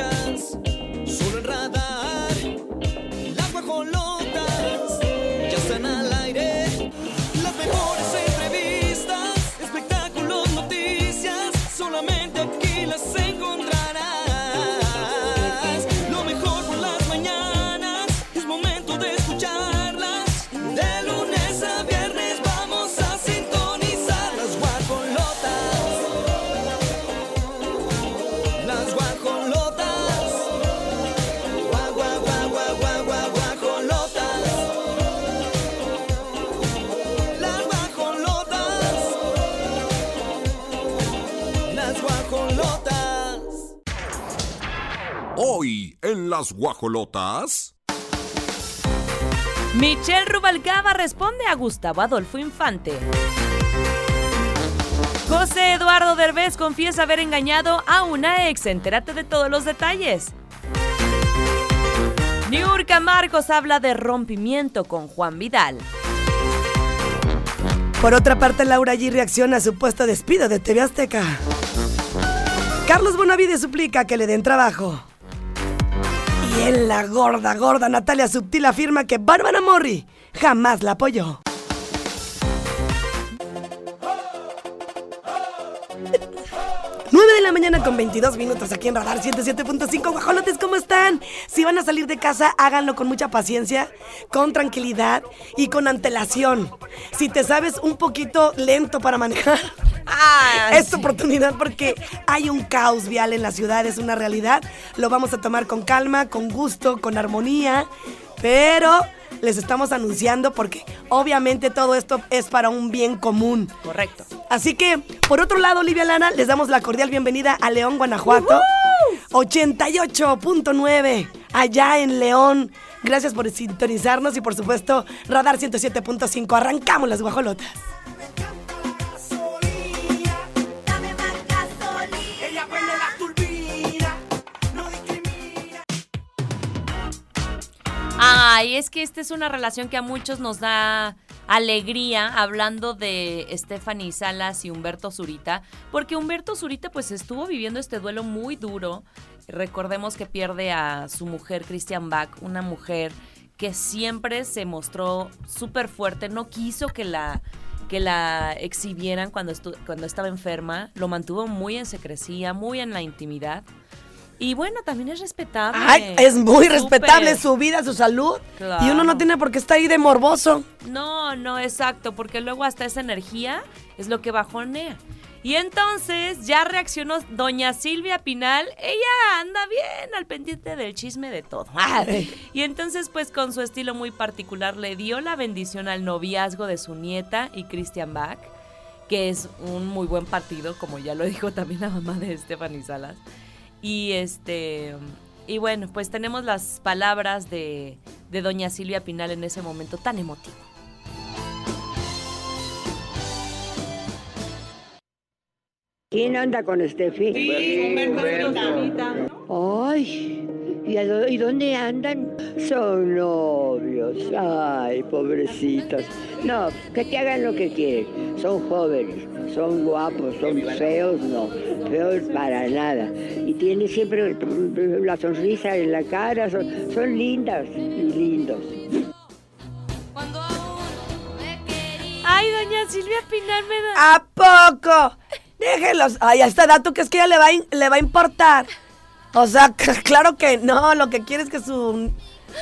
emotions. Las guajolotas. Michelle Rubalcaba responde a Gustavo Adolfo Infante. José Eduardo Derbez confiesa haber engañado a una ex. Entérate de todos los detalles. Niurka Marcos habla de rompimiento con Juan Vidal. Por otra parte, Laura G reacciona a supuesto despido de TV Azteca. Carlos Bonavide suplica que le den trabajo. Y en la gorda, gorda Natalia Subtil afirma que Bárbara Morri jamás la apoyó. Nueve de la mañana con 22 minutos aquí en Radar 107.5. Guajolotes, ¿cómo están? Si van a salir de casa, háganlo con mucha paciencia, con tranquilidad y con antelación. Si te sabes un poquito lento para manejar, es tu oportunidad porque hay un caos vial en la ciudad, es una realidad. Lo vamos a tomar con calma, con gusto, con armonía, pero les estamos anunciando porque obviamente todo esto es para un bien común. Correcto. Así que, por otro lado, Olivia Lana, les damos la cordial bienvenida a León, Guanajuato. 88.9, allá en León. Gracias por sintonizarnos y, por supuesto, Radar 107.5. Arrancamos las guajolotas. Ay, es que esta es una relación que a muchos nos da alegría hablando de Stephanie Salas y Humberto Zurita, porque Humberto Zurita pues estuvo viviendo este duelo muy duro. Recordemos que pierde a su mujer Christian Bach, una mujer que siempre se mostró súper fuerte, no quiso que la que la exhibieran cuando, cuando estaba enferma, lo mantuvo muy en secrecía, muy en la intimidad. Y bueno, también es respetable. Ay, es muy Súper. respetable su vida, su salud. Claro. Y uno no tiene por qué estar ahí de morboso. No, no, exacto, porque luego hasta esa energía es lo que bajonea. Y entonces ya reaccionó doña Silvia Pinal, ella anda bien al pendiente del chisme de todo. Y entonces pues con su estilo muy particular le dio la bendición al noviazgo de su nieta y Christian Bach, que es un muy buen partido, como ya lo dijo también la mamá de Stephanie Salas. Y este y bueno, pues tenemos las palabras de, de doña Silvia Pinal en ese momento tan emotivo. ¿Quién anda con Steffi? Ay, ¿y, a dó- y dónde andan? Son novios. Ay, pobrecitos. No, que te hagan lo que quieren. Son jóvenes, son guapos, son feos, no. Feos para nada. Y tienen siempre la sonrisa en la cara. Son, son lindas y lindos. Ay, doña Silvia Pinal me da. ¿A poco? Déjenlos. Ay, a este dato que es que ya le va, a in- le va a importar. O sea, claro que no. Lo que quiere es que su.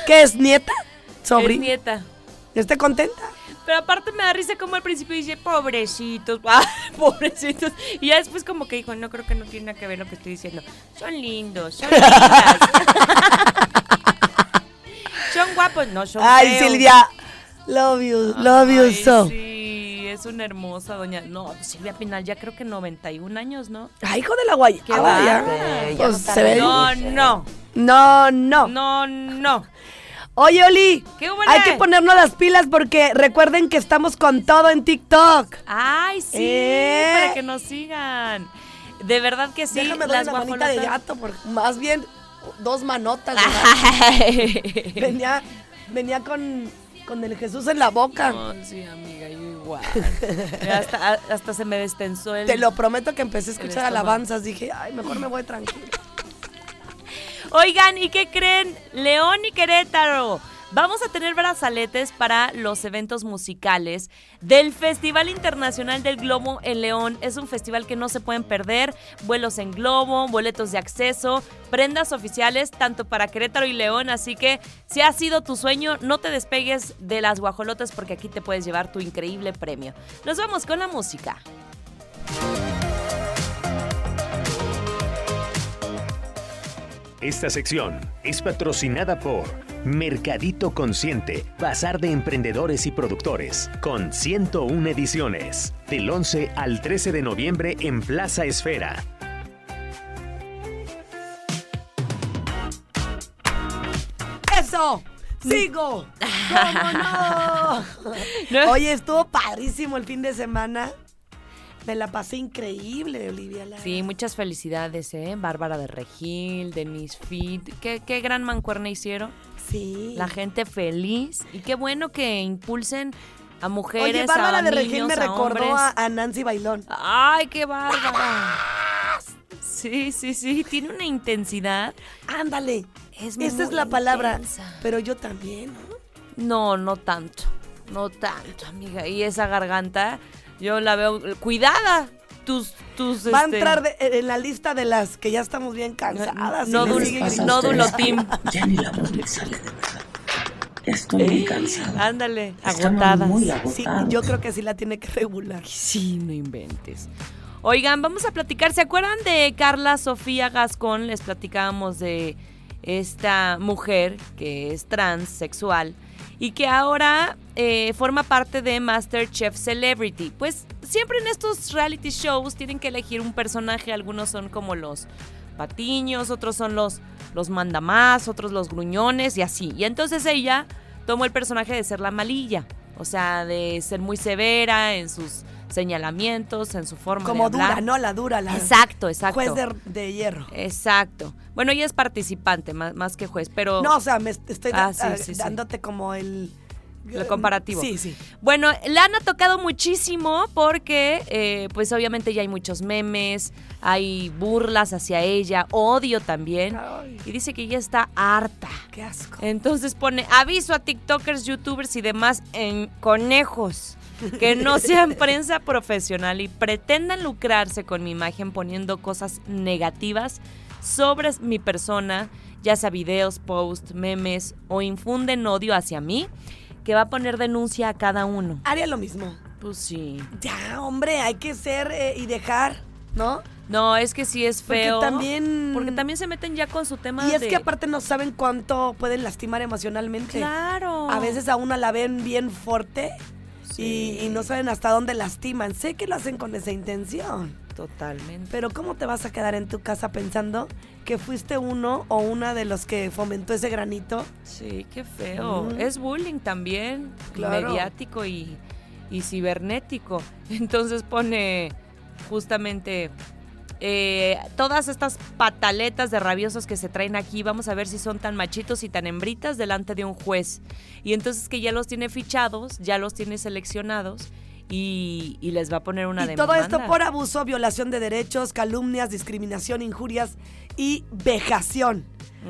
¿Qué es? ¿Nieta? ¿Sobrina? nieta. ¿Esté contenta? Pero aparte me da risa como al principio dice, pobrecitos, ay, pobrecitos. Y ya después como que dijo, no creo que no tiene nada que ver lo que estoy diciendo. Son lindos, son lindas. son guapos, no son Ay, feos. Silvia. Love you, love you so. Sí, es una hermosa doña. No, Silvia Pinal ya creo que 91 años, ¿no? Ay, hijo de la guaya. Qué Ah, ya. bárbaro. Pues se ve. No, no, No, no. no, no. Oye, Oli. ¿Qué Hay que ponernos las pilas porque recuerden que estamos con todo en TikTok. Ay, sí, Eh. para que nos sigan. De verdad que sí, Déjame las una manita de gato, porque más bien dos manotas. venía, venía con, con el Jesús en la boca. Ay, sí, amiga, yo igual. Hasta, hasta se me destensó el... Te lo prometo que empecé a escuchar alabanzas. Dije, ay, mejor me voy tranquilo. Oigan, ¿y qué creen? León y Querétaro. Vamos a tener brazaletes para los eventos musicales del Festival Internacional del Globo en León. Es un festival que no se pueden perder. Vuelos en globo, boletos de acceso, prendas oficiales tanto para Querétaro y León. Así que si ha sido tu sueño, no te despegues de las guajolotas porque aquí te puedes llevar tu increíble premio. Nos vamos con la música. Esta sección es patrocinada por Mercadito Consciente, Bazar de Emprendedores y Productores, con 101 ediciones, del 11 al 13 de noviembre en Plaza Esfera. ¡Eso! ¡Sigo! ¿Cómo no? No. Oye, estuvo padrísimo el fin de semana. Me la pasé increíble, Olivia. Lara. Sí, muchas felicidades, ¿eh? Bárbara de Regil, Denise Fit. ¿Qué, qué gran mancuerna hicieron. Sí. La gente feliz. Y qué bueno que impulsen a mujeres, Oye, Bárbara a de niños, Regil me a recordó a, a Nancy Bailón. ¡Ay, qué bárbara! Sí, sí, sí. Tiene una intensidad. Ándale. Es Esa es la palabra. Pero yo también, ¿no? No, no tanto. No tanto, amiga. Y esa garganta, yo la veo cuidada. Tus, tus, Va a este, entrar de- en la lista de las que ya estamos bien cansadas. gritando. nódulo team. Ya ni la voz me sale de verdad. Estoy muy cansada. Ándale, Estamos agotadas. muy Sí, yo creo que sí la tiene que regular. Sí, no inventes. Oigan, vamos a platicar. ¿Se acuerdan de Carla Sofía Gascón? Les platicábamos de esta mujer que es transexual y que ahora eh, forma parte de MasterChef Celebrity. Pues siempre en estos reality shows tienen que elegir un personaje. Algunos son como los patiños, otros son los, los mandamás, otros los gruñones y así. Y entonces ella tomó el personaje de ser la malilla. O sea, de ser muy severa en sus señalamientos, en su forma Como de hablar. dura, ¿no? La dura, la Exacto, exacto. juez de, de hierro. Exacto. Bueno, ella es participante más, más que juez, pero... No, o sea, me est- estoy Ah, da- sí, ah, sí. dándote como el... Comparativo. Sí, sí. Bueno, la han tocado muchísimo porque, eh, pues obviamente ya hay muchos memes, hay burlas hacia ella, odio también. Ay. Y dice que ya está harta. Qué asco. Entonces pone aviso a TikTokers, YouTubers y demás en conejos que no sean prensa profesional y pretendan lucrarse con mi imagen poniendo cosas negativas sobre mi persona, ya sea videos, posts, memes o infunden odio hacia mí, que va a poner denuncia a cada uno. Haría lo mismo. Pues sí. Ya, hombre, hay que ser eh, y dejar, ¿no? No, es que sí es Porque feo. también- Porque también se meten ya con su tema Y es de- que aparte no saben cuánto pueden lastimar emocionalmente. Claro. A veces a una la ven bien fuerte Sí. y, y no saben hasta dónde lastiman. Sé que lo hacen con esa intención. Totalmente. Pero ¿cómo te vas a quedar en tu casa pensando que fuiste uno o una de los que fomentó ese granito? Sí, qué feo. Es bullying también, Claro. mediático y, y cibernético. Entonces pone justamente eh, todas estas pataletas de rabiosos que se traen aquí. Vamos a ver si son tan machitos y tan hembritas delante de un juez. Y entonces que ya los tiene fichados, ya los tiene seleccionados y, y les va a poner una y todo demanda. esto por abuso, violación de derechos, calumnias, discriminación, injurias y vejación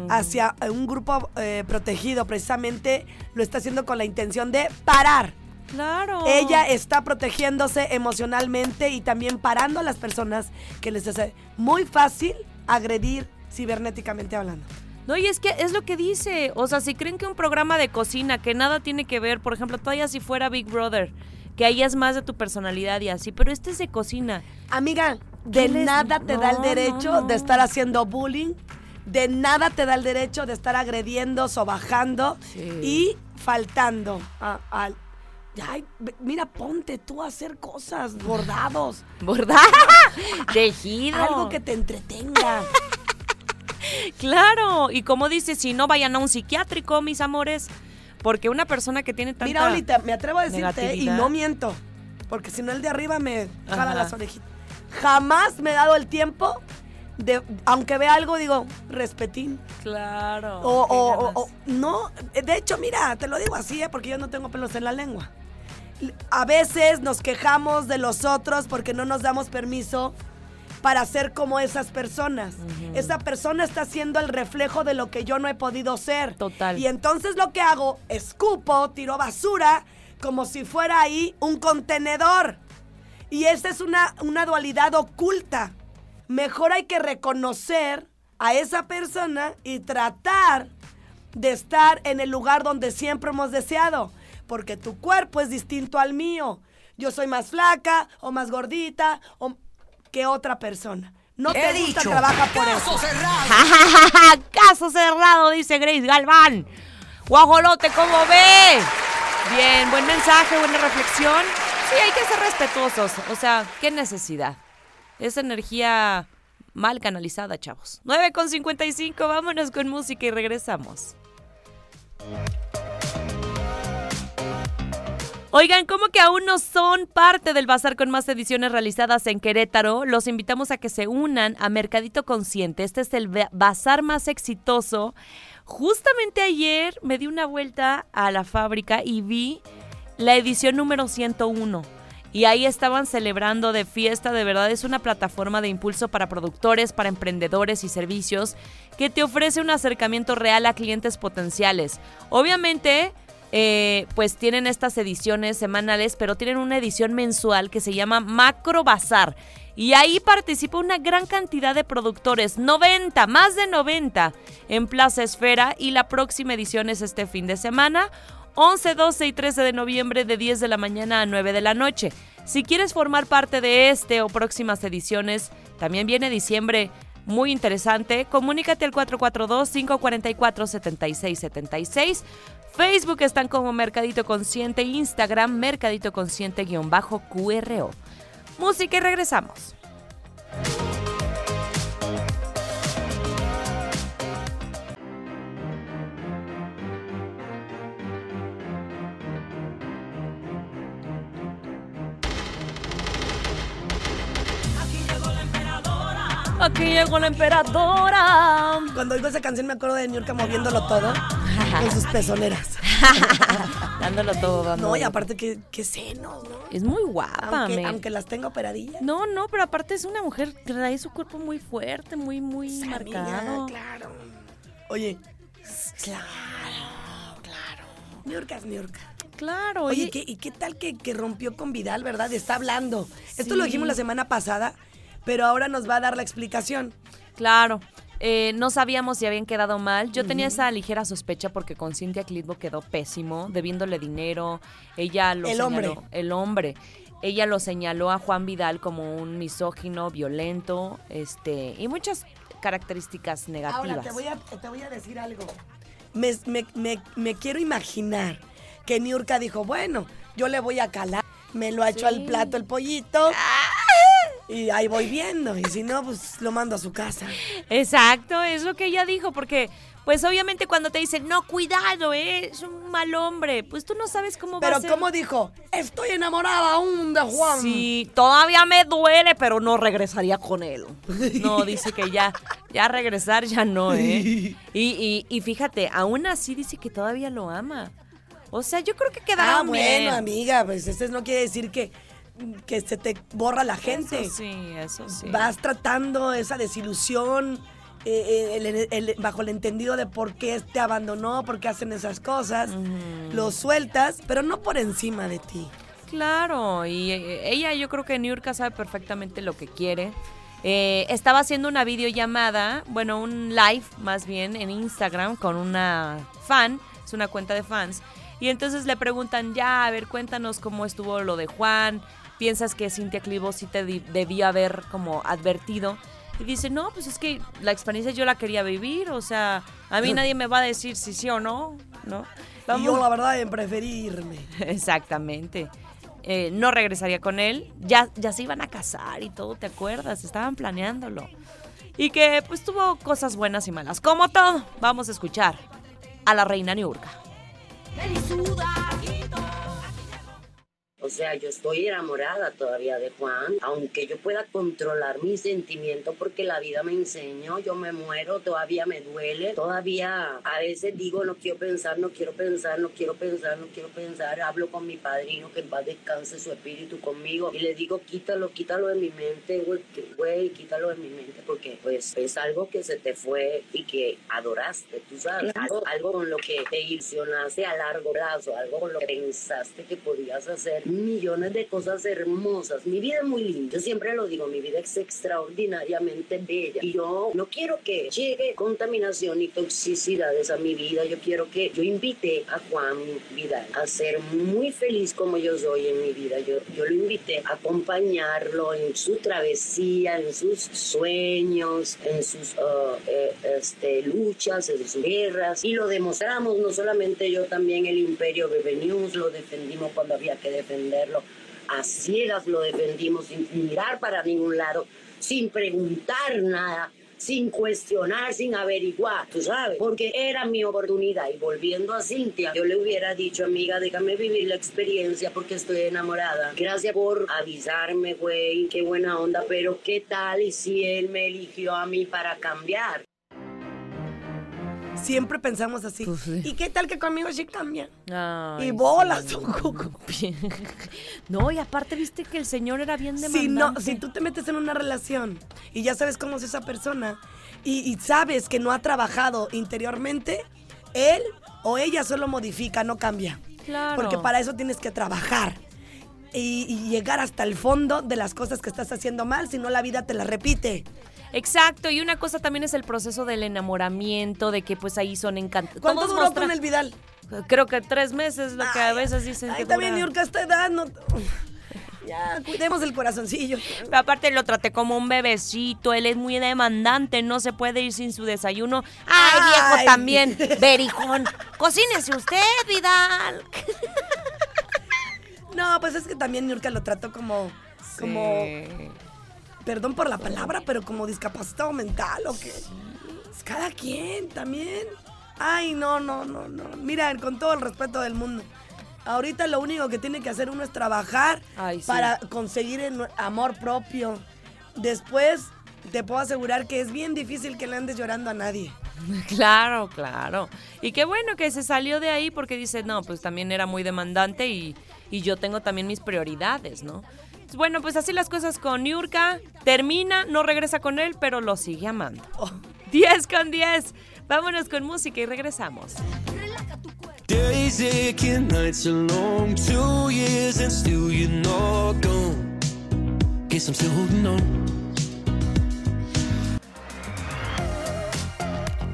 hacia un grupo eh, protegido. Precisamente lo está haciendo con la intención de parar. Claro. Ella está protegiéndose emocionalmente y también parando a las personas que les hace muy fácil agredir cibernéticamente hablando. No, y es que es lo que dice. O sea, si creen que un programa de cocina que nada tiene que ver, por ejemplo, todavía si fuera Big Brother, que ahí es más de tu personalidad y así, pero este es de cocina. Amiga, de les- nada te da el derecho no, no. de estar haciendo bullying, de nada te da el derecho de estar agrediendo, sobajando Sí. y faltando a- al... Ay, mira, ponte tú a hacer cosas, bordados, ¿Verdad? Tejido. algo que te entretenga. Claro. Y como dice, si no vayan a un psiquiátrico, mis amores. Porque una persona que tiene tanta... Mira, Olita, me atrevo a decirte, y no miento, porque si no el de arriba me jala Ajá. las orejitas. Jamás me he dado el tiempo de, aunque vea algo, digo, respetín. Claro. O, o- o- o- no, de hecho, mira, te lo digo así, ¿eh? porque yo no tengo pelos en la lengua. A veces nos quejamos de los otros porque no nos damos permiso para ser como esas personas. Esa persona está siendo el reflejo de lo que yo no he podido ser. Total. Y entonces lo que hago, escupo, tiro basura, como si fuera ahí un contenedor. Y esa es una, una dualidad oculta. Mejor hay que reconocer a esa persona y tratar de estar en el lugar donde siempre hemos deseado. Porque tu cuerpo es distinto al mío. Yo soy más flaca o más gordita o que otra persona. No te gusta, trabaja por eso. Caso cerrado, dice Grace Galván. Guajolote, ¿cómo ve? Bien, buen mensaje, buena reflexión. Sí, hay que ser respetuosos. O sea, qué necesidad. Esa energía mal canalizada, chavos. 9 con 55, vámonos con música y regresamos. Oigan, ¿cómo que aún no son parte del bazar con más ediciones realizadas en Querétaro? Los invitamos a que se unan a Mercadito Consciente. Este es el ba- bazar más exitoso. Justamente ayer me di una vuelta a la fábrica y vi la edición número 101. Y ahí estaban celebrando de fiesta, de verdad es una plataforma de impulso para productores, para emprendedores y servicios que te ofrece un acercamiento real a clientes potenciales. Obviamente, eh, pues tienen estas ediciones semanales, pero tienen una edición mensual que se llama Macro Bazar. Y ahí participa una gran cantidad de productores, 90, más de 90 en Plaza Esfera y la próxima edición es este fin de semana. 11, 12 y 13 de noviembre de 10 de la mañana a 9 de la noche. Si quieres formar parte de este o próximas ediciones, también viene diciembre muy interesante. Comunícate al 442-544-7676. Facebook están como Mercadito Consciente, Instagram Mercadito Consciente-QRO. Música y regresamos. Aquí llegó la emperadora. Cuando oigo esa canción me acuerdo de Niurka moviéndolo todo con sus pezoneras. Dándolo todo, dándolo. No, y aparte que, que senos, ¿no? Es muy guapa, Aunque, aunque las tenga operadillas. No, no, pero aparte es una mujer que trae su cuerpo muy fuerte, muy, muy amiga, marcado. claro. Oye, claro, claro. Niurka es Niurka. Claro, Oye, oye, ¿qué- ¿y qué tal que, que rompió con Vidal, verdad? Está hablando. Esto lo dijimos la semana pasada, pero ahora nos va a dar la explicación. claro. Eh, no sabíamos si habían quedado mal. Yo tenía esa ligera sospecha porque con Cintia Clitbo quedó pésimo, debiéndole dinero. Ella lo El señaló. hombre. El hombre. Ella lo señaló a Juan Vidal como un misógino, violento, este, y muchas características negativas. Ahora te voy a, te voy a decir algo. Me, me- me- me quiero imaginar que Niurka dijo, bueno, yo le voy a calar. Me lo ha hecho al plato el pollito. Y ahí voy viendo. Y si no, pues lo mando a su casa. Exacto, es lo que ella dijo, porque pues obviamente cuando te dicen, no, cuidado, ¿eh? es un mal hombre, pues tú no sabes cómo va Pero a ser. ¿cómo dijo? Estoy enamorada aún de Juan. Sí, todavía me duele, pero no regresaría con él. No, dice que ya, ya regresar ya no, ¿eh? Y, y, y fíjate, aún así dice que todavía lo ama. O sea, yo creo que Ah, quedaron bueno, bien. amiga, pues eso no quiere decir que, que se te borra la gente. Eso sí, eso sí. Vas tratando esa desilusión eh, eh, el- el- bajo el entendido de por qué te abandonó, por qué hacen esas cosas. Lo sueltas, pero no por encima de ti. Claro, y eh, ella yo creo que Niurka sabe perfectamente lo que quiere. Eh, estaba haciendo una videollamada, bueno, un live más bien en Instagram con una fan, es una cuenta de fans, y entonces le preguntan, ya, a ver, cuéntanos cómo estuvo lo de Juan, piensas que Cintia Clivo sí te debió haber como advertido. Y dice, no, pues es que la experiencia yo la quería vivir, o sea, a mí nadie me va a decir si sí o no, ¿no? Y yo, la verdad, en preferirme. Exactamente. Eh, no regresaría con él. Ya, ya se iban a casar y todo, ¿te acuerdas? Estaban planeándolo. Y que pues tuvo cosas buenas y malas. Como todo, vamos a escuchar a la reina Niurka. O sea, yo estoy enamorada todavía de Juan, aunque yo pueda controlar mis sentimientos porque la vida me enseñó, yo me muero, todavía me duele, todavía a veces digo no quiero pensar, no quiero pensar, no quiero pensar, no quiero pensar, hablo con mi padrino que en paz descanse su espíritu conmigo y le digo quítalo, quítalo de mi mente, güey, quítalo de mi mente porque pues es algo que se te fue y que adoraste, tú sabes, algo, algo con lo que te ilusionaste a largo plazo, algo con lo que pensaste que podías hacer millones de cosas hermosas. Mi vida es muy linda, yo siempre lo digo, mi vida es extraordinariamente bella. Y yo no quiero que llegue contaminación y toxicidades a mi vida, yo quiero que yo invite a Juan Vidal a ser muy feliz como yo soy en mi vida, yo, yo lo invité a acompañarlo en su travesía, en sus sueños, en sus uh, eh, este, luchas, en sus guerras. Y lo demostramos, no solamente yo, también el imperio Bebe News lo defendimos cuando había que defenderlo, a ciegas lo defendimos sin mirar para ningún lado, sin preguntar nada. Sin cuestionar, sin averiguar, tú sabes, porque era mi oportunidad. Y volviendo a Cintia, yo le hubiera dicho, amiga, déjame vivir la experiencia porque estoy enamorada. Gracias por avisarme, güey, qué buena onda, pero ¿qué tal y si él me eligió a mí para cambiar? Siempre pensamos así. Pues sí. ¿Y qué tal que conmigo sí cambia? Ay, y bolas, sí. un coco. No, y aparte viste que el señor era bien demandante. Si, no, si tú te metes en una relación y ya sabes cómo es esa persona y, y sabes que no ha trabajado interiormente, él o ella solo modifica, no cambia. Claro. Porque para eso tienes que trabajar y, y llegar hasta el fondo de las cosas que estás haciendo mal, si no la vida te la repite. Exacto, y una cosa también es el proceso del enamoramiento, de que pues ahí son encantados. ¿Cuánto duró con el Vidal? Creo que tres meses, lo que a veces dicen Ay, que también, dura. Niurka, a esta edad no... Ya, cuidemos el corazoncillo. Pero aparte lo traté como un bebecito, él es muy demandante, no se puede ir sin su desayuno. ¡Ay, Ay. viejo también! Berijón, cocínese usted, Vidal. No, pues es que también Niurka lo trató como... como perdón por la palabra, pero como discapacitado mental o qué. Es Cada quien también. Ay, no, no, no, no. Mira, con todo el respeto del mundo. Ahorita lo único que tiene que hacer uno es trabajar Ay, sí. para conseguir el amor propio. Después te puedo asegurar que es bien difícil que le andes llorando a nadie. Claro, claro. Y qué bueno que se salió de ahí porque dice, no, pues también era muy demandante y, y yo tengo también mis prioridades, ¿no? Bueno, pues así las cosas con Niurka. Termina, no regresa con él, pero lo sigue amando. Oh. 10 con 10. Vámonos con música y regresamos. Days aching, nights are long, two years and still you're not gone. Guess I'm still holding on.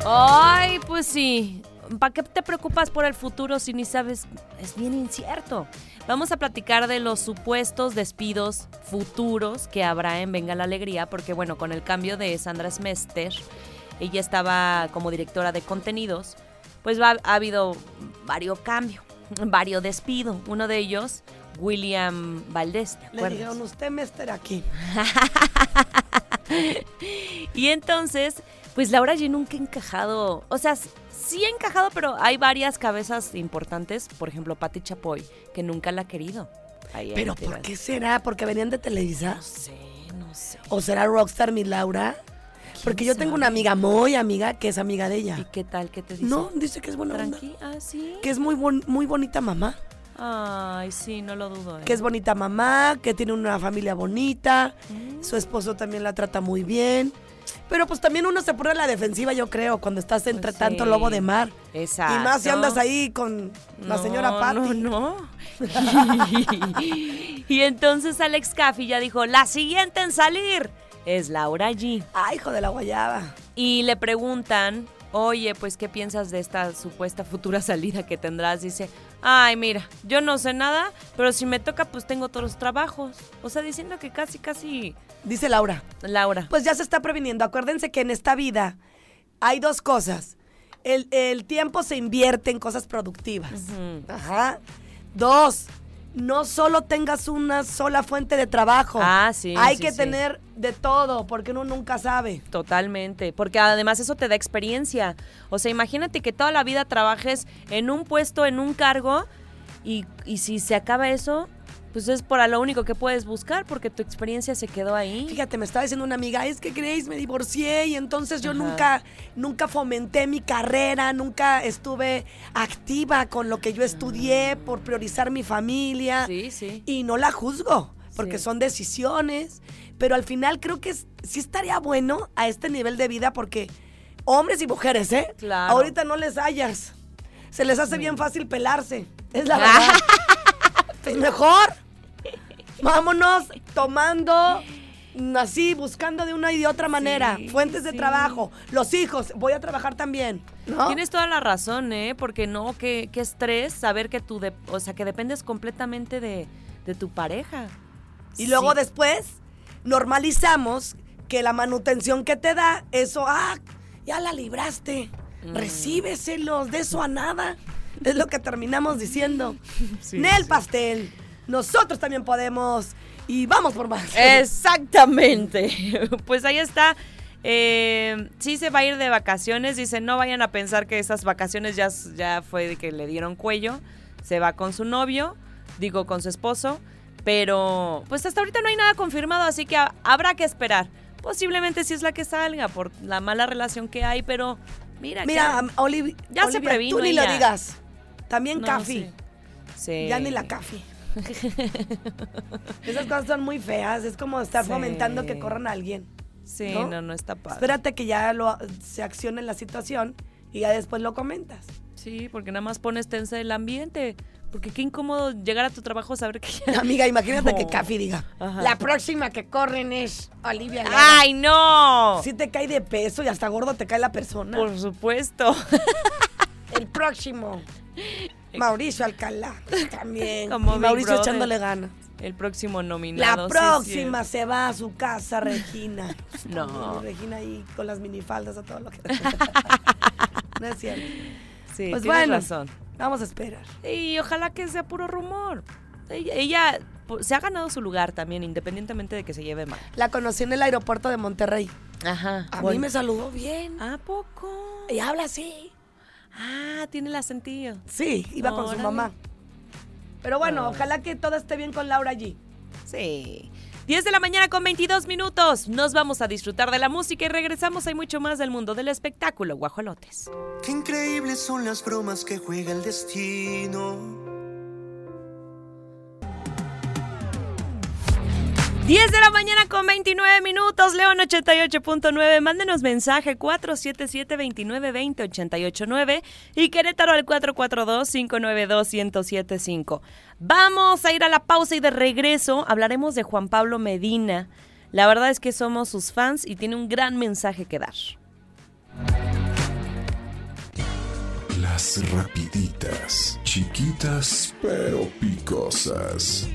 Ay, pues sí. ¿Para qué te preocupas por el futuro si ni sabes? Es bien incierto. Vamos a platicar de los supuestos despidos futuros que habrá en Venga la Alegría, porque bueno, con el cambio de Sandra Smester, ella estaba como directora de contenidos, pues va- ha habido varios cambios, varios despidos. Uno de ellos, William Valdés, ¿te Le dijeron, usted me espera aquí. Y entonces, pues Laura G nunca ha encajado, o sea, sí ha encajado, pero hay varias cabezas importantes, por ejemplo, Patti Chapoy, que nunca la ha querido. Ahí ¿Pero ahí por qué será? ¿Porque venían de Televisa? No sé, no sé. ¿O será Rockstar mi Laura? Porque yo tengo una amiga muy amiga que es amiga de ¿Y ella. qué tal? ¿Qué te dice? No, dice que es buena onda. Tranqui, ah, sí. Que es muy, bon- muy bonita mamá. Ay, sí, no lo dudo. ¿eh? Que es bonita mamá, que tiene una familia bonita. Mm. Su esposo también la trata muy bien. Pero pues también uno se pone a la defensiva, yo creo, cuando estás entre Pues tanto sí. lobo de mar. Exacto. Y más si andas ahí con la No, señora Patti. No, no. y entonces Alex Caffey ya dijo, la siguiente en salir es Laura G. Ay, hijo de la guayaba. Y le preguntan, oye, pues, ¿qué piensas de esta supuesta futura salida que tendrás? Dice, ay, mira, yo no sé nada, pero si me toca, pues tengo otros trabajos. O sea, diciendo que casi, casi, Dice Laura. Laura. Pues ya se está previniendo. Acuérdense que en esta vida hay dos cosas. El, el tiempo se invierte en cosas productivas. Ajá. Dos, no solo tengas una sola fuente de trabajo. Ah, sí, Hay sí, que sí. tener de todo, porque uno nunca sabe. Totalmente, porque además eso te da experiencia. O sea, imagínate que toda la vida trabajes en un puesto, en un cargo, y, y si se acaba eso, pues es por lo único que puedes buscar porque tu experiencia se quedó ahí. Fíjate, me estaba diciendo una amiga, es que Grace me divorcié y entonces yo Ajá. nunca, nunca fomenté mi carrera, nunca estuve activa con lo que yo estudié por priorizar mi familia. Sí, sí. Y no la juzgo, porque Sí. son decisiones. Pero al final creo que es- sí estaría bueno a este nivel de vida porque hombres y mujeres, ¿eh? Claro. Ahorita no les hallas. Se les hace bien fácil pelarse. Es la verdad. pues mejor. Vámonos tomando así, buscando de una y de otra manera. Sí, Fuentes de trabajo. Los hijos, voy a trabajar también. ¿no? Tienes toda la razón, ¿eh? Porque no, qué, qué estrés saber que tú, de- o sea, que dependes completamente de, de tu pareja. Y luego después normalizamos que la manutención que te da, eso, ah, ya la libraste. Mm. Recíbeselos, de eso a nada. Es lo que terminamos diciendo. Nel pastel. Nosotros también podemos. Y vamos por más. Exactamente. Pues ahí está. Eh, sí se va a ir de vacaciones. Dice, no vayan a pensar que esas vacaciones ya, ya fue de que le dieron cuello. Se va con su novio, digo con su esposo. Pero pues hasta ahorita no hay nada confirmado, así que ha- habrá que esperar. Posiblemente sí es la que salga por la mala relación que hay, pero mira. Mira, que- Olivi- Ya se previno Tú ni lo digas. También No, sí. Sí. Ya ni la Cafi. Esas cosas son muy feas. Es como estar Sí. fomentando que corran a alguien. Sí, ¿no? no, no, está padre. Espérate que ya lo, se accione la situación y ya después lo comentas. Sí, porque nada más pones tensa el ambiente. Porque qué incómodo llegar a tu trabajo saber que ya... Amiga, imagínate que Cafi diga. Ajá. La próxima que corren es Olivia Lara". ¡Ay, no! Sí te cae de peso y hasta gordo te cae la persona. Por supuesto. El próximo. Mauricio Alcalá. También. Como Y Mauricio Brother. echándole gana. El próximo La nominado. sí, próxima sí. se va a su casa, Regina. No. Regina ahí con las minifaldas a todo lo que. no es cierto. Sí, Pues tienes bueno. razón. Vamos a esperar. Y ojalá que sea puro rumor. Ella, ella, pues, se ha ganado su lugar también, independientemente de que se lleve mal. La conocí en el aeropuerto de Monterrey. Ajá. A mí me saludó bien. ¿A poco? Y habla así. Ah, tiene el sentido. Sí, iba con su mamá. Pero bueno, ojalá que todo esté bien con Laura allí. Sí. 10 de la mañana con 22 minutos. Nos vamos a disfrutar de la música y regresamos. Hay mucho más del mundo del espectáculo. Guajolotes. Qué increíbles son las bromas que juega el destino. 10 de la mañana con 29 minutos, León 88.9. Mándenos mensaje 477-2920-889 y Querétaro al 442-592-1075. Vamos a ir a la pausa y de regreso hablaremos de Juan Pablo Medina. La verdad es que somos sus fans y tiene un gran mensaje que dar. Las rapiditas, chiquitas pero picosas.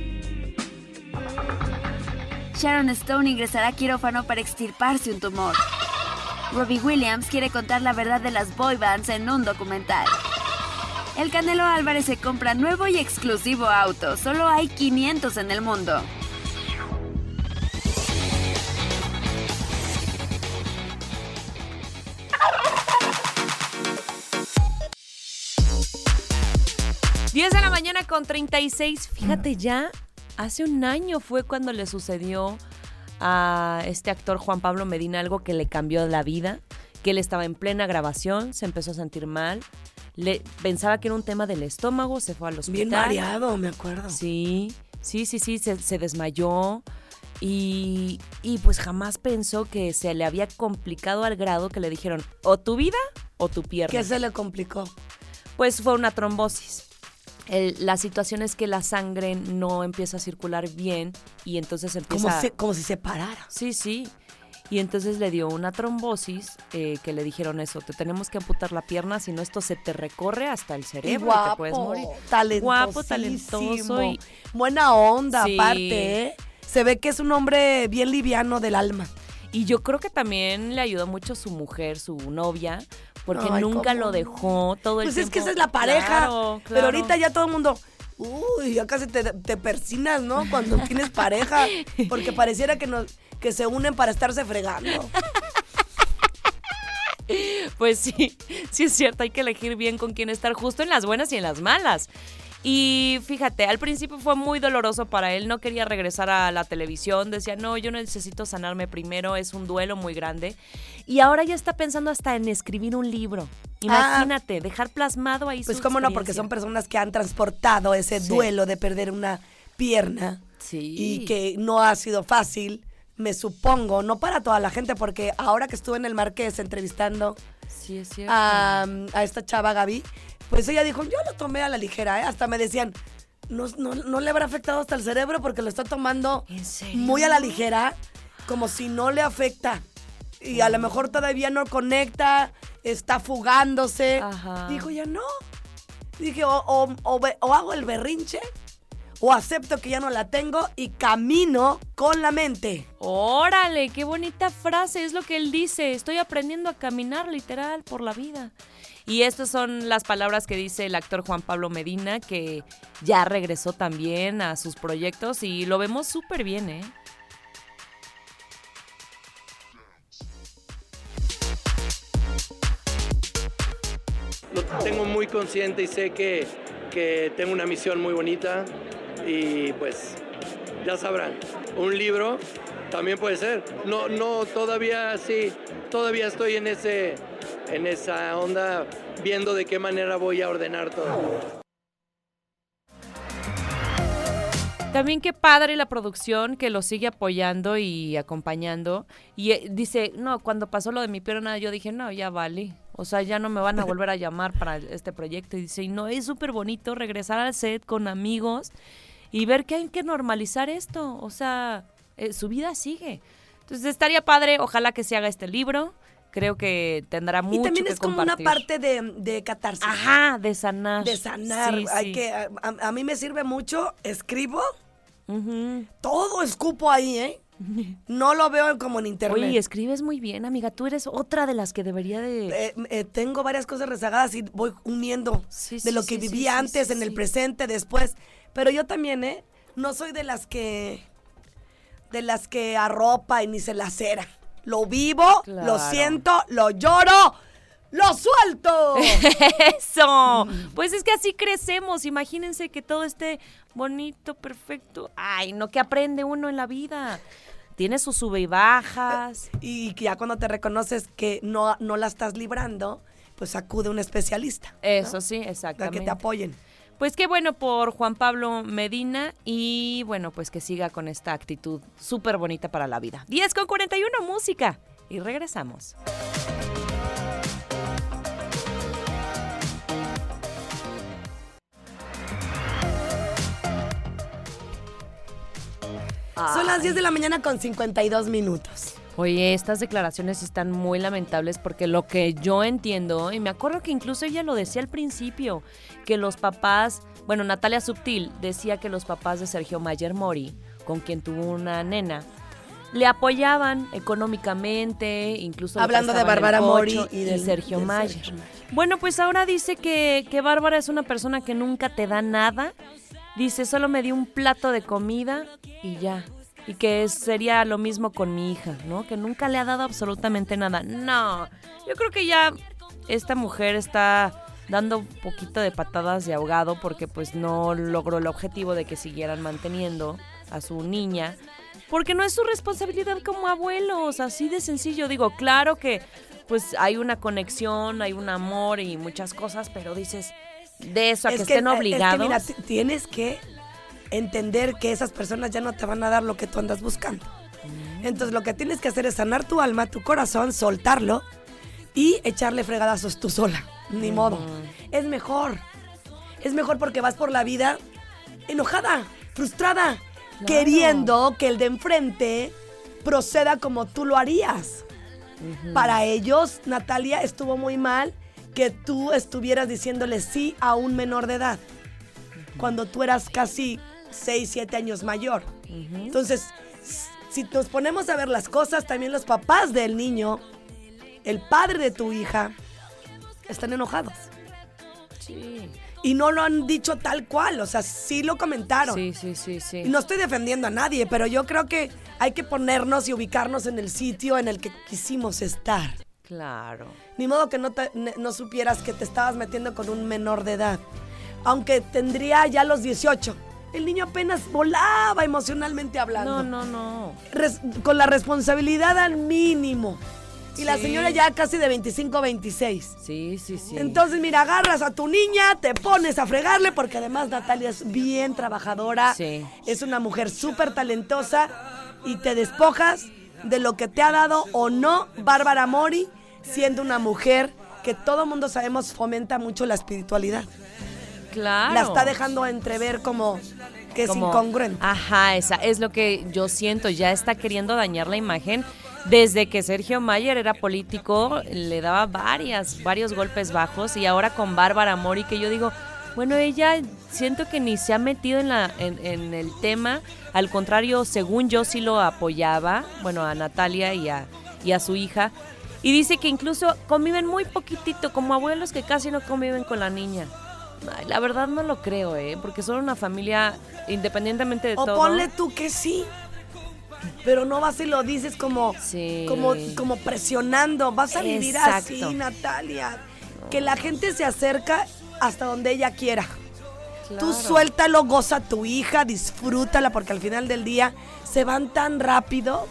Sharon Stone ingresará a quirófano para extirparse un tumor. Robbie Williams quiere contar la verdad de las boy bands en un documental. El Canelo Álvarez se compra nuevo y exclusivo auto. Solo hay 500 en el mundo. Diez de la mañana con 36. Fíjate ya, hace un año fue cuando le sucedió a este actor Juan Pablo Medina algo que le cambió la vida, que él estaba en plena grabación, se empezó a sentir mal, le pensaba que era un tema del estómago, se fue al hospital. Bien mareado, me acuerdo. Sí, sí, sí, sí, se, se desmayó y, y pues jamás pensó que se le había complicado al grado que le dijeron o tu vida o tu pierna. ¿Qué se le complicó? Pues fue una trombosis. El- la situación es que la sangre no empieza a circular bien y entonces empieza... Como, si, como si se parara. Sí, sí. Y entonces le dio una trombosis eh, que le dijeron eso, te tenemos que amputar la pierna, si no esto se te recorre hasta el cerebro y guapo, te puedes morir. Guapo, talentoso y- buena onda Sí. aparte, ¿eh? Se ve que es un hombre bien liviano del alma. Y yo creo que también le ayudó mucho su mujer, su novia, porque Ay, nunca cómo lo dejó todo el Pues tiempo. es que esa es la pareja. Claro, Pero ahorita ya todo el mundo, uy, ya casi te, te persinas, ¿no? Cuando tienes pareja, porque pareciera que nos que se unen para estarse fregando. Pues sí, sí es cierto, hay que elegir bien con quién estar justo en las buenas y en las malas. Y fíjate, al principio fue muy doloroso para él, no quería regresar a la televisión, decía, no, yo necesito sanarme primero, es un duelo muy grande. Y ahora ya está pensando hasta en escribir un libro. Imagínate, dejar plasmado ahí Ah. Pues su cómo no, porque son personas que han transportado ese Sí. duelo de perder una pierna Sí. y que no ha sido fácil, me supongo, no para toda la gente, porque ahora que estuve en el Marqués entrevistando Sí, es cierto. a, a esta chava Gaby, pues ella dijo, yo lo tomé a la ligera, ¿eh? hasta me decían, no, no, no le habrá afectado hasta el cerebro porque lo está tomando muy a la ligera, como si no le afecta. Y a lo mejor todavía no conecta, está fugándose. Ajá. Dijo ya no. Dije, o, o- o hago el berrinche, o acepto que ya no la tengo y camino con la mente. Órale, qué bonita frase, es lo que él dice, estoy aprendiendo a caminar literal por la vida. Y estas son las palabras que dice el actor Juan Pablo Medina, que ya regresó también a sus proyectos y lo vemos súper bien, ¿eh? Lo tengo muy consciente y sé que, que tengo una misión muy bonita y pues ya sabrán, un libro también puede ser. No, no, todavía sí, todavía estoy en, ese, en esa onda viendo de qué manera voy a ordenar todo. También qué padre la producción que lo sigue apoyando y acompañando. Y eh, dice, no, cuando pasó lo de mi pierna, yo dije, no, ya vale. O sea, ya no me van a volver a llamar para este proyecto. Y dice, y no, es súper bonito regresar al set con amigos y ver que hay que normalizar esto. O sea, eh, su vida sigue. Entonces estaría padre, ojalá que se haga este libro. Creo que tendrá mucho y también que es como compartir. una parte de, de catarsis. Ajá, de sanar. De sanar. Sí, Hay sí. que, a, a- mí me sirve mucho, escribo, Ujú. todo escupo ahí, ¿eh? No lo veo como en internet. Oye, escribes muy bien, amiga. Tú eres otra de las que debería de... Eh, eh, tengo varias cosas rezagadas y voy uniendo Sí, de lo que viví antes, en el presente, después. Pero yo también, ¿eh? No soy de las que. de las que arropa y ni se lacera. Lo vivo, lo siento, lo lloro, lo suelto. Eso. Pues es que así crecemos. Imagínense que todo esté bonito, perfecto. Ay, no, que aprende uno en la vida. Tiene sus sube y bajas. y que ya cuando te reconoces que no, no la estás librando, pues acude a un especialista. Eso sí, Para que exactamente. te apoyen. Pues qué bueno por Juan Pablo Medina y bueno, pues que siga con esta actitud súper bonita para la vida. 10 con 41, música. Y regresamos. Son las 10 de la mañana con 52 minutos. Oye, estas declaraciones están muy lamentables porque lo que yo entiendo, y me acuerdo que incluso ella lo decía al principio, que los papás, bueno, Natalia Subtil decía que los papás de Sergio Mayer Mori, con quien tuvo una nena, le apoyaban económicamente, incluso Hablando de Bárbara Mori y Sergio de Mayer. Sergio Mayer. Bueno, pues ahora dice que, que Bárbara es una persona que nunca te da nada. Dice, solo me dio un plato de comida y ya. Y que sería lo mismo con mi hija, ¿no? Que nunca le ha dado absolutamente nada. No, yo creo que ya esta mujer está dando un poquito de patadas de ahogado porque pues no logró el objetivo de que siguieran manteniendo a su niña. Porque no es su responsabilidad como abuelos, así de sencillo. Digo, claro que pues hay una conexión, hay un amor y muchas cosas, pero dices, de eso a que, Es estén eh, obligados. Es que mira, tienes que entender que esas personas ya no te van a dar lo que tú andas buscando. Entonces lo que tienes que hacer es sanar tu alma, tu corazón, soltarlo y echarle fregadazos tú sola. Ni modo. Es mejor. Es mejor porque vas por la vida enojada, frustrada, queriendo que el de enfrente proceda como tú lo harías. Para ellos, Natalia, estuvo muy mal que tú estuvieras diciéndole sí a un menor de edad, cuando tú eras casi 6, 7 años mayor. Entonces, si nos ponemos a ver las cosas, también los papás del niño, el padre de tu hija, están enojados. Sí. Y no lo han dicho tal cual, o sea, sí lo comentaron. Sí, sí, sí, sí. Y no estoy defendiendo a nadie, pero yo creo que hay que ponernos y ubicarnos en el sitio en el que quisimos estar. Claro. Ni modo que no, te- no supieras que te estabas metiendo con un menor de edad. aunque tendría ya los 18. El niño apenas volaba emocionalmente hablando. No, no, no. Res- con la responsabilidad al mínimo. Y la señora ya casi de 25, 26. Sí, sí, sí. Entonces, mira, agarras a tu niña, te pones a fregarle, porque además Natalia es bien trabajadora. Sí. Es una mujer súper talentosa y te despojas de lo que te ha dado o no Bárbara Mori, siendo una mujer que todo mundo sabemos fomenta mucho la espiritualidad. Claro. La está dejando entrever como que es incongruente. Ajá, esa es lo que yo siento. Ya está queriendo dañar la imagen. Desde que Sergio Mayer era político, le daba varias, varios golpes bajos. Y ahora con Bárbara Mori, que yo digo, bueno, ella siento que ni se ha metido en, la, en, en el tema. Al contrario, según yo sí lo apoyaba, bueno, a Natalia y a, y a su hija. Y dice que incluso conviven muy poquitito, como abuelos que casi no conviven con la niña. La verdad no lo creo, ¿eh? Porque son una familia, independientemente de O todo. ponle tú que sí. Pero no vas y lo dices como, Sí. como, como presionando. Vas a vivir así. Natalia. Que la gente se acerca hasta donde ella quiera. Tú suéltalo, goza a tu hija, disfrútala, porque al final del día se van tan rápido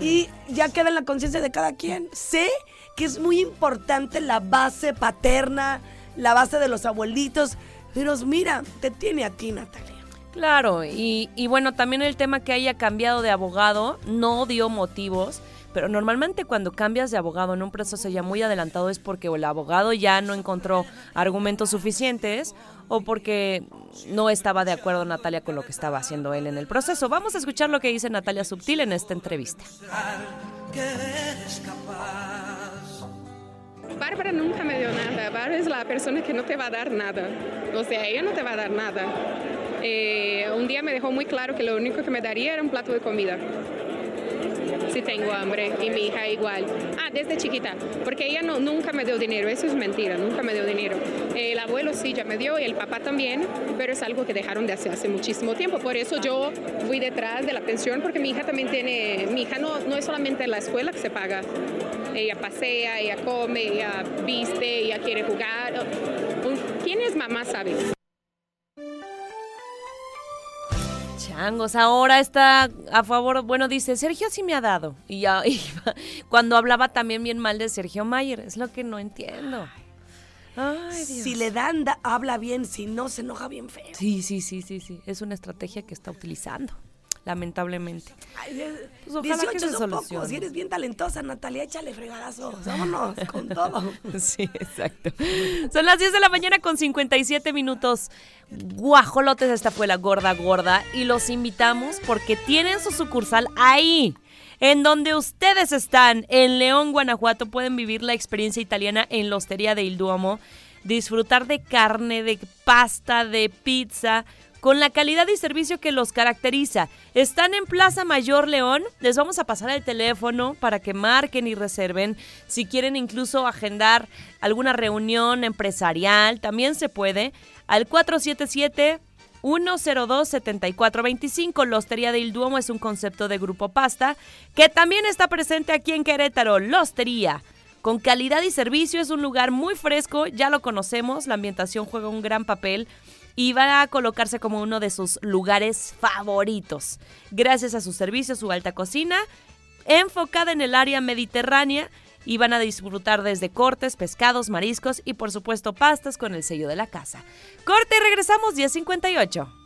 y ya queda en la conciencia de cada quien. Sé que es muy importante la base paterna, la base de los abuelitos, pero mira, te tiene a ti, Natalia. Claro, y, y bueno, también el tema que haya cambiado de abogado no dio motivos, pero normalmente cuando cambias de abogado en un proceso ya muy adelantado es porque o el abogado ya no encontró argumentos suficientes o porque no estaba de acuerdo Natalia con lo que estaba haciendo él en el proceso. Vamos a escuchar lo que dice Natalia Subtil en esta entrevista. Bárbara nunca me dio nada. Bárbara es la persona que no te va a dar nada. O sea, ella no te va a dar nada. Eh, un día me dejó muy claro que lo único que me daría era un plato de comida. Si tengo hambre. Y mi hija igual. Ah, desde chiquita. Porque ella no, nunca me dio dinero. Eso es mentira. Nunca me dio dinero. El abuelo sí ya me dio y el papá también. Pero es algo que dejaron de hacer hace muchísimo tiempo. Por eso yo fui detrás de la pensión. Porque mi hija también tiene... Mi hija no, no es solamente la escuela que se paga. Ella pasea, ella come, ella viste, ella quiere jugar. ¿Quién es mamá sabe? Changos, ahora está a favor, bueno, dice, Sergio sí me ha dado. Y ya, y cuando hablaba también bien mal de Sergio Mayer, es lo que no entiendo. Ay, Dios. Si le dan, da- habla bien, si no, se enoja bien feo. Sí, sí, sí, sí, sí. Es una estrategia que está utilizando, lamentablemente. Ay, Pues ojalá 18 que se son pocos. Si eres bien talentosa, Natalia, échale fregadazos. Vámonos con todo. Sí, exacto. Son las 10 de la mañana con 57 minutos. Guajolotes, esta fue la gorda gorda. Y los invitamos porque tienen su sucursal ahí. En donde ustedes están, en León, Guanajuato, pueden vivir la experiencia italiana en la Hostería de Il Duomo. Disfrutar de carne, de pasta, de pizza, con la calidad y servicio que los caracteriza. Están en Plaza Mayor León. Les vamos a pasar el teléfono para que marquen y reserven. Si quieren incluso agendar alguna reunión empresarial, también se puede. Al 477 102-7425. La Hostería de Il Duomo es un concepto de Grupo Pasta que también está presente aquí en Querétaro. La Hostería. Con calidad y servicio es un lugar muy fresco, ya lo conocemos, la ambientación juega un gran papel y a colocarse como uno de sus lugares favoritos. Gracias a su servicio, su alta cocina, enfocada en el área mediterránea y van a disfrutar desde cortes, pescados, mariscos y por supuesto pastas con el sello de la casa. Corte y regresamos 10.58.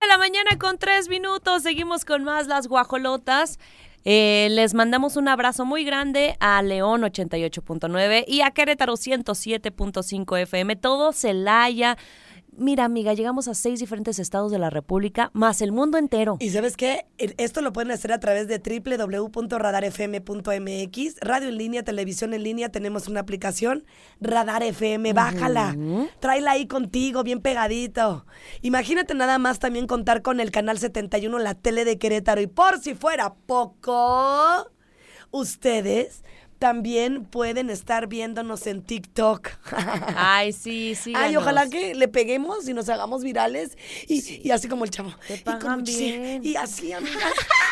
De la mañana con tres minutos, seguimos con más las guajolotas. Eh, les mandamos un abrazo muy grande a León 88.9 y a Querétaro 107.5 FM, todo Celaya. Mira, amiga, llegamos a seis diferentes estados de la República, más el mundo entero. Y sabes qué? Esto lo pueden hacer a través de www.radarfm.mx, radio en línea, televisión en línea, tenemos una aplicación, Radar FM, bájala, tráela ahí contigo, bien pegadito. Imagínate nada más también contar con el canal 71, la tele de Querétaro, y por si fuera poco, ustedes también pueden estar viéndonos en TikTok. Ay, sí, sí. Ay, ojalá que le peguemos y nos hagamos virales. Y, y así como el chavo. Te Y sí, bien. Y así, amiga.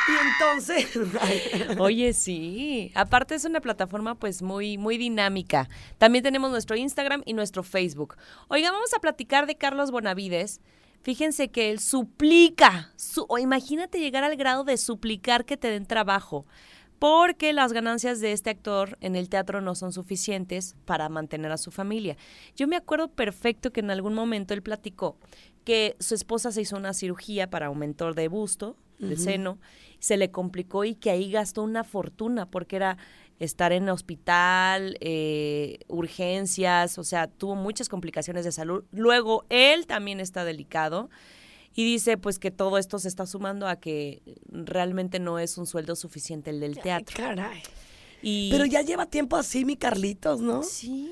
y entonces. Oye, sí. Aparte es una plataforma pues muy, muy dinámica. También tenemos nuestro Instagram y nuestro Facebook. Oiga, vamos a platicar de Carlos Bonavides. Fíjense que él suplica, su- o imagínate llegar al grado de suplicar que te den trabajo, porque las ganancias de este actor en el teatro no son suficientes para mantener a su familia. Yo me acuerdo perfecto que en algún momento él platicó que su esposa se hizo una cirugía para aumentar de busto, de Ujú. seno, se le complicó y que ahí gastó una fortuna porque era estar en hospital, eh, urgencias, o sea, tuvo muchas complicaciones de salud. Luego, él también está delicado y dice pues que todo esto se está sumando a que realmente no es un sueldo suficiente el del teatro. Caray. Y Pero ya lleva tiempo así, mi Carlitos, ¿no? Sí.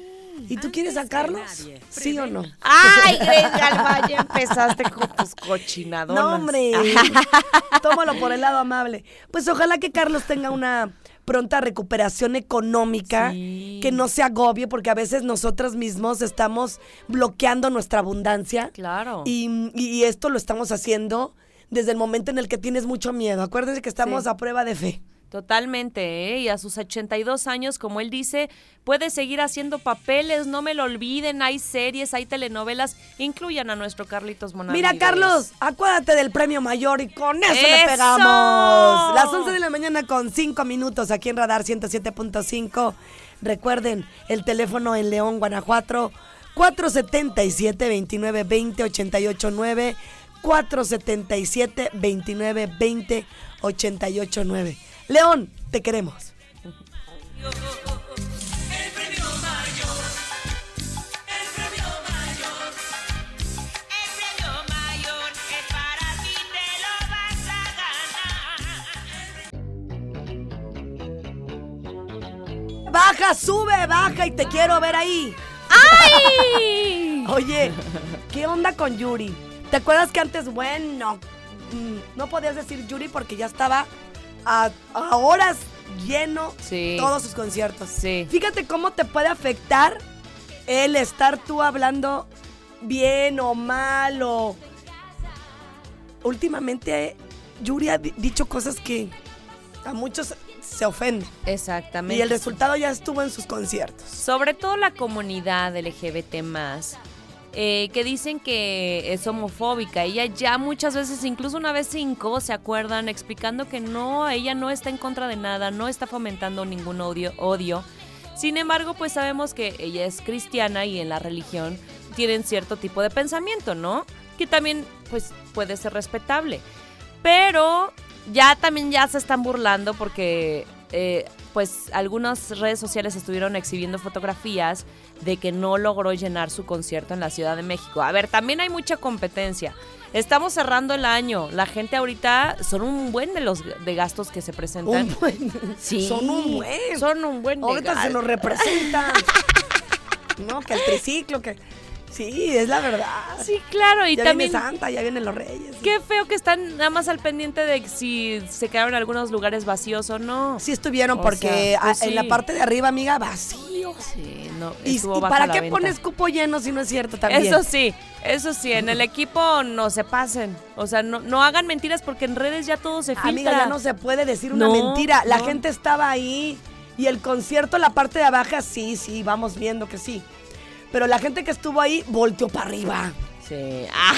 ¿Y tú quieres sacarlos? ¿Sí o no? ¡Ay, Alba, ya empezaste con tus cochinadonas! No, hombre. Tómalo por el lado amable. Pues ojalá que Carlos tenga una pronta recuperación económica, que no se agobie, porque a veces nosotros mismos estamos bloqueando nuestra abundancia. Claro. Y, y esto lo estamos haciendo desde el momento en el que tienes mucho miedo. Acuérdense que estamos Sí. a prueba de fe. Totalmente, ¿eh? y a sus 82 años, como él dice, puede seguir haciendo papeles, no me lo olviden, hay series, hay telenovelas, incluyan a nuestro Carlitos Bonavides. Mira, Carlos, acuérdate del premio mayor y con eso, le pegamos. Las 11 de la mañana con 5 minutos aquí en Radar 107.5. Recuerden, el teléfono en León, Guanajuato, 477-2920-889. 477-2920-889. León, te queremos. Baja, sube, baja y te quiero ver ahí. ¡Ay! Oye, ¿qué onda con Yuri? ¿Te acuerdas que antes, bueno, mm, no podías decir Yuri porque ya estaba a, a horas lleno Sí. todos sus conciertos? Sí. Fíjate cómo te puede afectar el estar tú hablando bien o mal o... Últimamente Yuri ha di- dicho cosas que a muchos se ofenden. Exactamente. Y el resultado ya estuvo en sus conciertos. Sobre todo la comunidad LGBT más, eh, que dicen que es homofóbica. Ella ya muchas veces, incluso una vez cinco, se acuerdan explicando que no, ella no está en contra de nada, no está fomentando ningún odio. odio. Sin embargo, pues sabemos que ella es cristiana y en la religión tienen cierto tipo de pensamiento, ¿no? Que también, pues, puede ser respetable. Pero ya también ya se están burlando porque eh, pues algunas redes sociales estuvieron exhibiendo fotografías de que no logró llenar su concierto en la Ciudad de México. A ver, también hay mucha competencia. Estamos cerrando el año. La gente ahorita son un buen de los de gastos que se presentan. Un buen. Sí. Son un buen. Son un buen de Ahorita se nos representan. no, que el triciclo, que. Sí, es la verdad. Sí, claro, y ya también viene Santa, ya vienen los Reyes. qué feo que están nada más al pendiente de si se quedaron algunos lugares vacíos o no. Sí estuvieron O porque sea, pues a- en la parte de arriba, amiga, vacío. Sí, no, ¿Y, para qué venta. pones cupo lleno si no es cierto también? Eso sí, eso sí, en el equipo no se pasen. O sea, no, no hagan mentiras porque en redes ya todo se filtra. Amiga, ya no se puede decir una No, mentira. La no. gente estaba ahí y el concierto, la parte de abajo, sí, sí, vamos viendo que sí. Pero la gente que estuvo ahí volteó para arriba. Sí. Ah.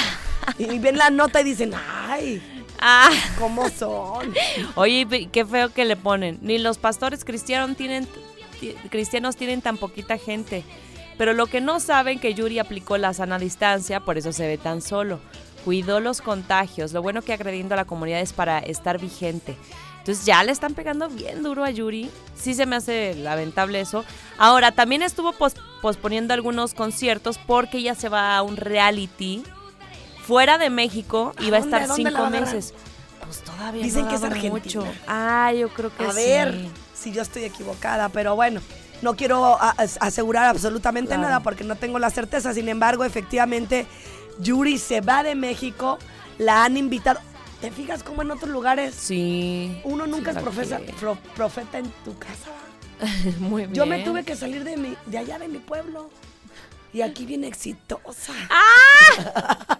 Y ven la nota y dicen, ay, Ah. ¿cómo son? Oye, qué feo que le ponen. Ni los pastores cristianos tienen, ti- cristianos tienen tan poquita gente. Pero lo que no saben que Yuri aplicó la sana distancia, por eso se ve tan solo. Cuidó los contagios. Lo bueno que agrediendo a la comunidad es para estar vigente. Entonces ya le están pegando bien duro a Yuri. Sí se me hace lamentable eso. Ahora, también estuvo pos- posponiendo algunos conciertos porque ella se va a un reality fuera de México y va a estar ¿A dónde la cinco meses. Pues todavía Dicen no que es argentina. mucho. Ah, yo creo que A sí. ver si yo estoy equivocada, pero bueno, no quiero asegurar absolutamente Claro. nada porque no tengo la certeza. Sin embargo, efectivamente, Yuri se va de México, la han invitado. ¿Te fijas cómo en otros lugares Sí. uno nunca sí es profesa- pro- profeta en tu casa? Muy bien. Yo me tuve que salir de, mi, de allá de mi pueblo. Y aquí viene exitosa. ¡Ah!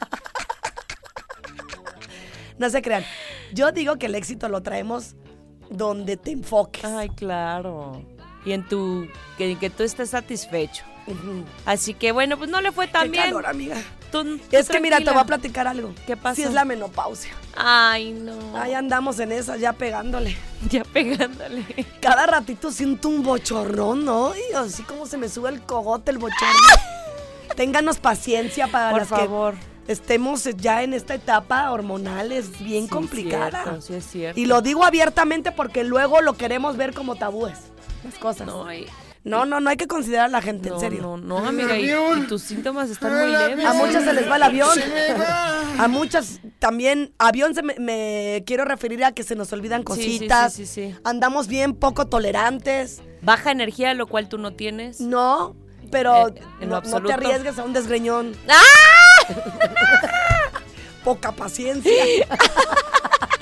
no se crean. Yo digo que el éxito lo traemos donde te enfoques. Ay, claro. Y en tu. que, que tú estés satisfecho. Así que bueno, pues no le fue tan Qué bien. calor, amiga. Tú- tú Es que mira, te voy a platicar algo. ¿Qué pasó? Sí, es la menopausia. Ay, no. Ahí andamos en esa, ya pegándole. Ya pegándole. Cada ratito siento un bochornón, ¿no? Y así como se me sube el cogote, el bochorno. Ténganos paciencia para Por las favor. que estemos ya en esta etapa hormonal, es bien Sí, complicada. cierto, sí es cierto. Y lo digo abiertamente porque luego lo queremos ver como tabúes, las cosas. No, y- No, no, no hay que considerar a la gente, No, en serio. no, no, amiga. Y, y tus síntomas están muy leves. A muchas se les va el avión. A muchas también, avión se me, me quiero referir a que se nos olvidan Sí, sí, sí, cositas. sí, sí. Andamos bien poco tolerantes. Baja energía, lo cual tú no tienes. No, pero Eh, en no, te arriesgues a un desgreñón. ¡Ah! Poca paciencia.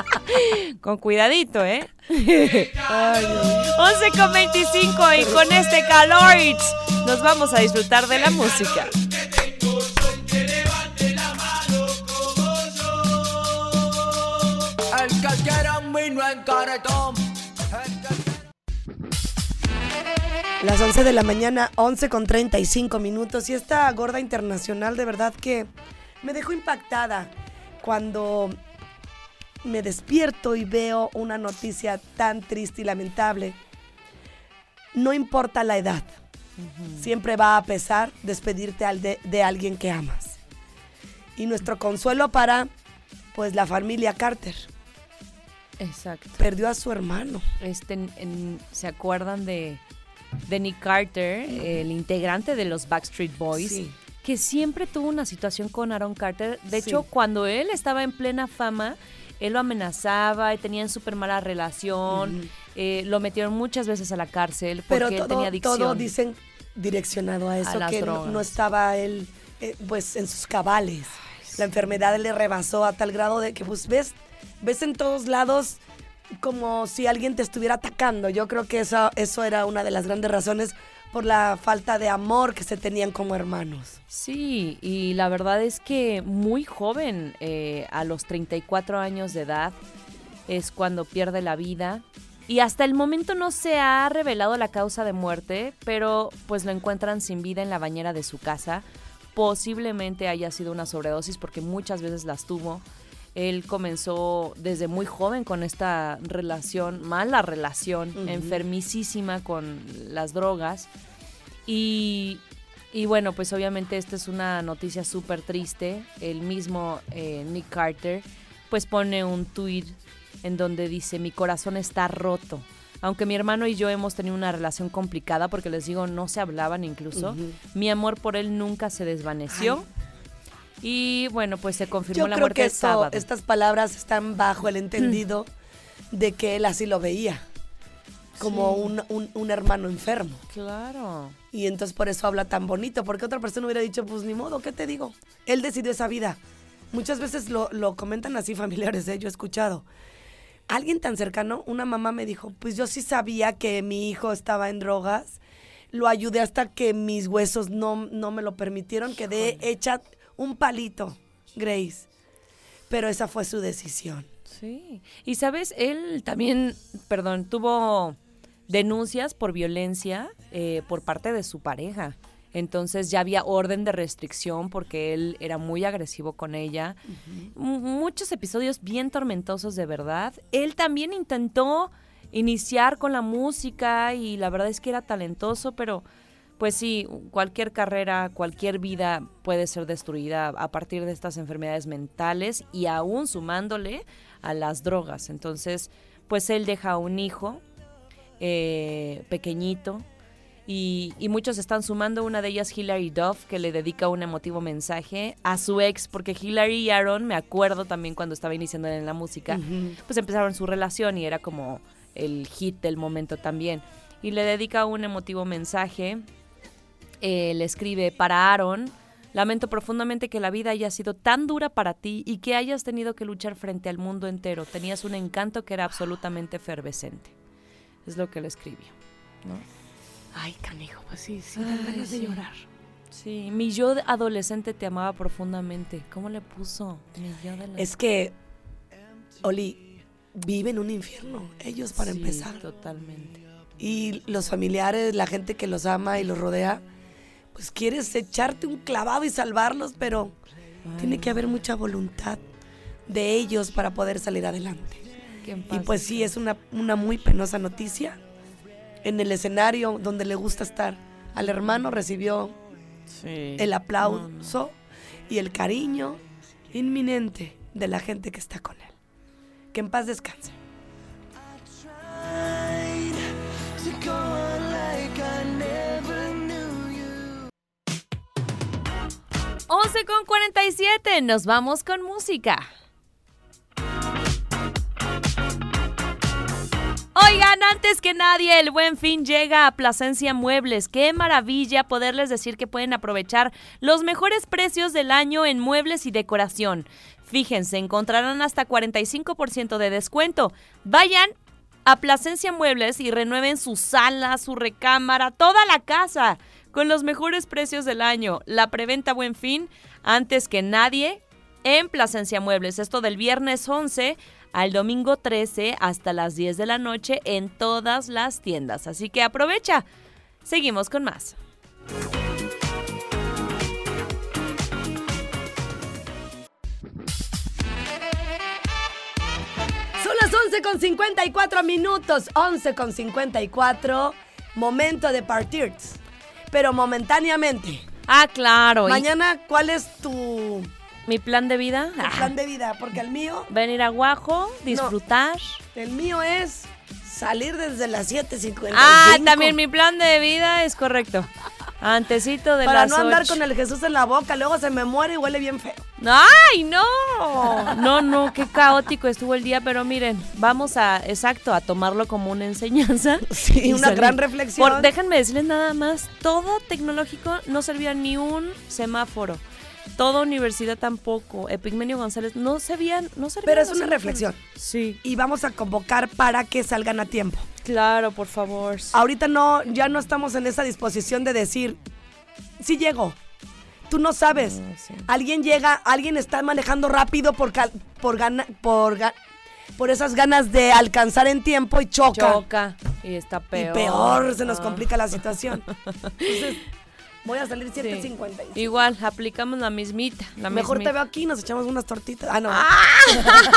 Con cuidadito, ¿eh? Ay, Dios. 11 con 25 y con este calor nos vamos a disfrutar de la música. Las 11 de la mañana, 11 con 35 minutos. Y esta gorda internacional de verdad que me dejó impactada cuando me despierto y veo una noticia tan triste y lamentable. No importa la edad, siempre va a pesar despedirte al de, de alguien que amas. Y nuestro consuelo para, pues, la familia Carter. Exacto. Perdió a su hermano. Este, en- ¿Se acuerdan de, de Nick Carter, el integrante de los Backstreet Boys? Sí. Que siempre tuvo una situación con Aaron Carter. De Sí. hecho, cuando él estaba en plena fama, él lo amenazaba y tenían súper mala relación. eh, lo metieron muchas veces a la cárcel porque Pero él todo, tenía adicción. todo dicen direccionado a eso, que no estaba él eh, pues en sus cabales. La enfermedad le rebasó a tal grado de que pues ves, ves en todos lados como si alguien te estuviera atacando. Yo creo que eso, eso era una de las grandes razones por la falta de amor que se tenían como hermanos. Sí, y la verdad es que muy joven, eh, a los 34 años de edad, es cuando pierde la vida. Y hasta el momento no se ha revelado la causa de muerte, pero pues lo encuentran sin vida en la bañera de su casa. Posiblemente haya sido una sobredosis porque muchas veces las tuvo. Él comenzó desde muy joven con esta relación, mala relación, enfermicísima con las drogas. Y, y bueno, pues obviamente esta es una noticia súper triste. El mismo eh, Nick Carter pues pone un tweet en donde dice, mi corazón está roto. Aunque mi hermano y yo hemos tenido una relación complicada, porque les digo, no se hablaban incluso, mi amor por él nunca se desvaneció. Y bueno, pues se confirmó Yo la creo muerte que el esto- sábado. estas palabras están bajo el entendido de que él así lo veía, como Sí. un, un- un hermano enfermo. Claro. Y entonces por eso habla tan bonito, porque otra persona hubiera dicho, pues ni modo, ¿qué te digo? Él decidió esa vida. Muchas veces lo, lo comentan así familiares, ¿eh? yo he escuchado. Alguien tan cercano, una mamá me dijo, pues yo sí sabía que mi hijo estaba en drogas, lo ayudé hasta que mis huesos no, no me lo permitieron, quedé hecha un palito, Grace. Pero esa fue su decisión. Sí. Y sabes, él también, perdón, tuvo denuncias por violencia eh, por parte de su pareja. Entonces ya había orden de restricción porque él era muy agresivo con ella. Muchos episodios bien tormentosos de verdad. Él también intentó iniciar con la música y la verdad es que era talentoso, pero pues sí, cualquier carrera, cualquier vida puede ser destruida a partir de estas enfermedades mentales y aún sumándole a las drogas. Entonces, pues él deja un hijo eh, pequeñito y, y muchos están sumando, una de ellas Hilary Duff, que le dedica un emotivo mensaje a su ex, porque Hilary y Aaron, me acuerdo también cuando estaba iniciando en la música, pues empezaron su relación y era como el hit del momento también. Y le dedica un emotivo mensaje, eh, le escribe para Aaron, lamento profundamente que la vida haya sido tan dura para ti y que hayas tenido que luchar frente al mundo entero. Tenías un encanto que era absolutamente efervescente. Es lo que le escribió. ¿no? Ay, canijo, pues sí, sí, Ay, ganas de sí. llorar. Sí, mi yo adolescente te amaba profundamente. ¿Cómo le puso? Mi yo de la- Es que, Oli, viven un infierno, ellos para Sí, empezar. Totalmente. Y los familiares, la gente que los ama y los rodea, pues quieres echarte un clavado y salvarlos, pero tiene que haber mucha voluntad de ellos para poder salir adelante. Y pues sí, es una, una muy penosa noticia. En el escenario donde le gusta estar, al hermano recibió Sí. el aplauso y el cariño inminente de la gente que está con él. Que en paz descanse. 11 con 47, nos vamos con música. Oigan, antes que nadie, el buen fin llega a Plasencia Muebles. Qué maravilla poderles decir que pueden aprovechar los mejores precios del año en muebles y decoración. Fíjense, encontrarán hasta 45% de descuento. Vayan a Plasencia Muebles y renueven su sala, su recámara, toda la casa con los mejores precios del año. La preventa Buen Fin antes que nadie en Plasencia Muebles. Esto del viernes 11 al domingo 13 hasta las 10 de la noche en todas las tiendas. Así que aprovecha. Seguimos con más. Son las 11 con 54 minutos. 11 con 54. Momento de partir. Pero momentáneamente. Ah, claro. y Mañana, ¿cuál es tu, mi plan de vida. tu plan de vida? Porque el mío, Venir a Guajo, disfrutar. el mío es salir desde las 7.55. Ah, también mi plan de vida es correcto. Antecito de Para las no andar ocho. con el Jesús en la boca, luego se me muere y huele bien feo. ¡Ay, no! No, no, qué caótico estuvo el día, pero miren, vamos a, exacto, a tomarlo como una enseñanza. Sí, y una salir. gran reflexión. Por- déjenme decirles nada más, todo tecnológico no servía ni un semáforo. Toda universidad tampoco. Epigmenio González no servían, no servían Pero es una reflexión. Sí. Y vamos a convocar para que salgan a tiempo. Claro, por favor. Ahorita no, ya no estamos en esa disposición de decir, sí llego. Tú no sabes. Alguien llega, alguien está manejando rápido por, cal- por, gana, por, por esas ganas de alcanzar en tiempo y choca. Choca. Y está Y peor. peor se nos Ah. complica la situación. Entonces, voy a salir 7.50. Igual, aplicamos la mismita. La Mejor te veo aquí, nos echamos unas tortitas. Ah, no.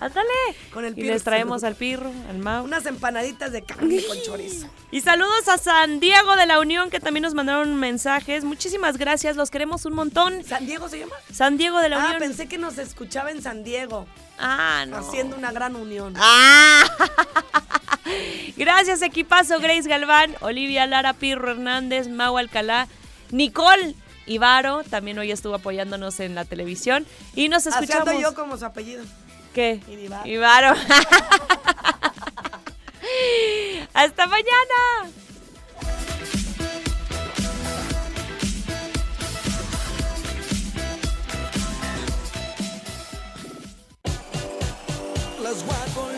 Ándale. Con el Y les traemos al pirro, al Mau. Unas empanaditas de carne con chorizo. Y saludos a San Diego de la Unión que también nos mandaron mensajes. Muchísimas gracias, los queremos un montón. ¿San Diego se llama? San Diego de la Ah, Unión. pensé que nos escuchaba en San Diego. Ah, no. Haciendo una gran unión. Ah. Gracias, equipazo Grace Galván, Olivia Lara Pirro Hernández, Mau Alcalá, Nicole Ivaro, también hoy estuvo apoyándonos en la televisión. Y nos escuchamos. ando yo como su apellido. ¿Qué? Ivaro. Hasta mañana. Las guacolotas.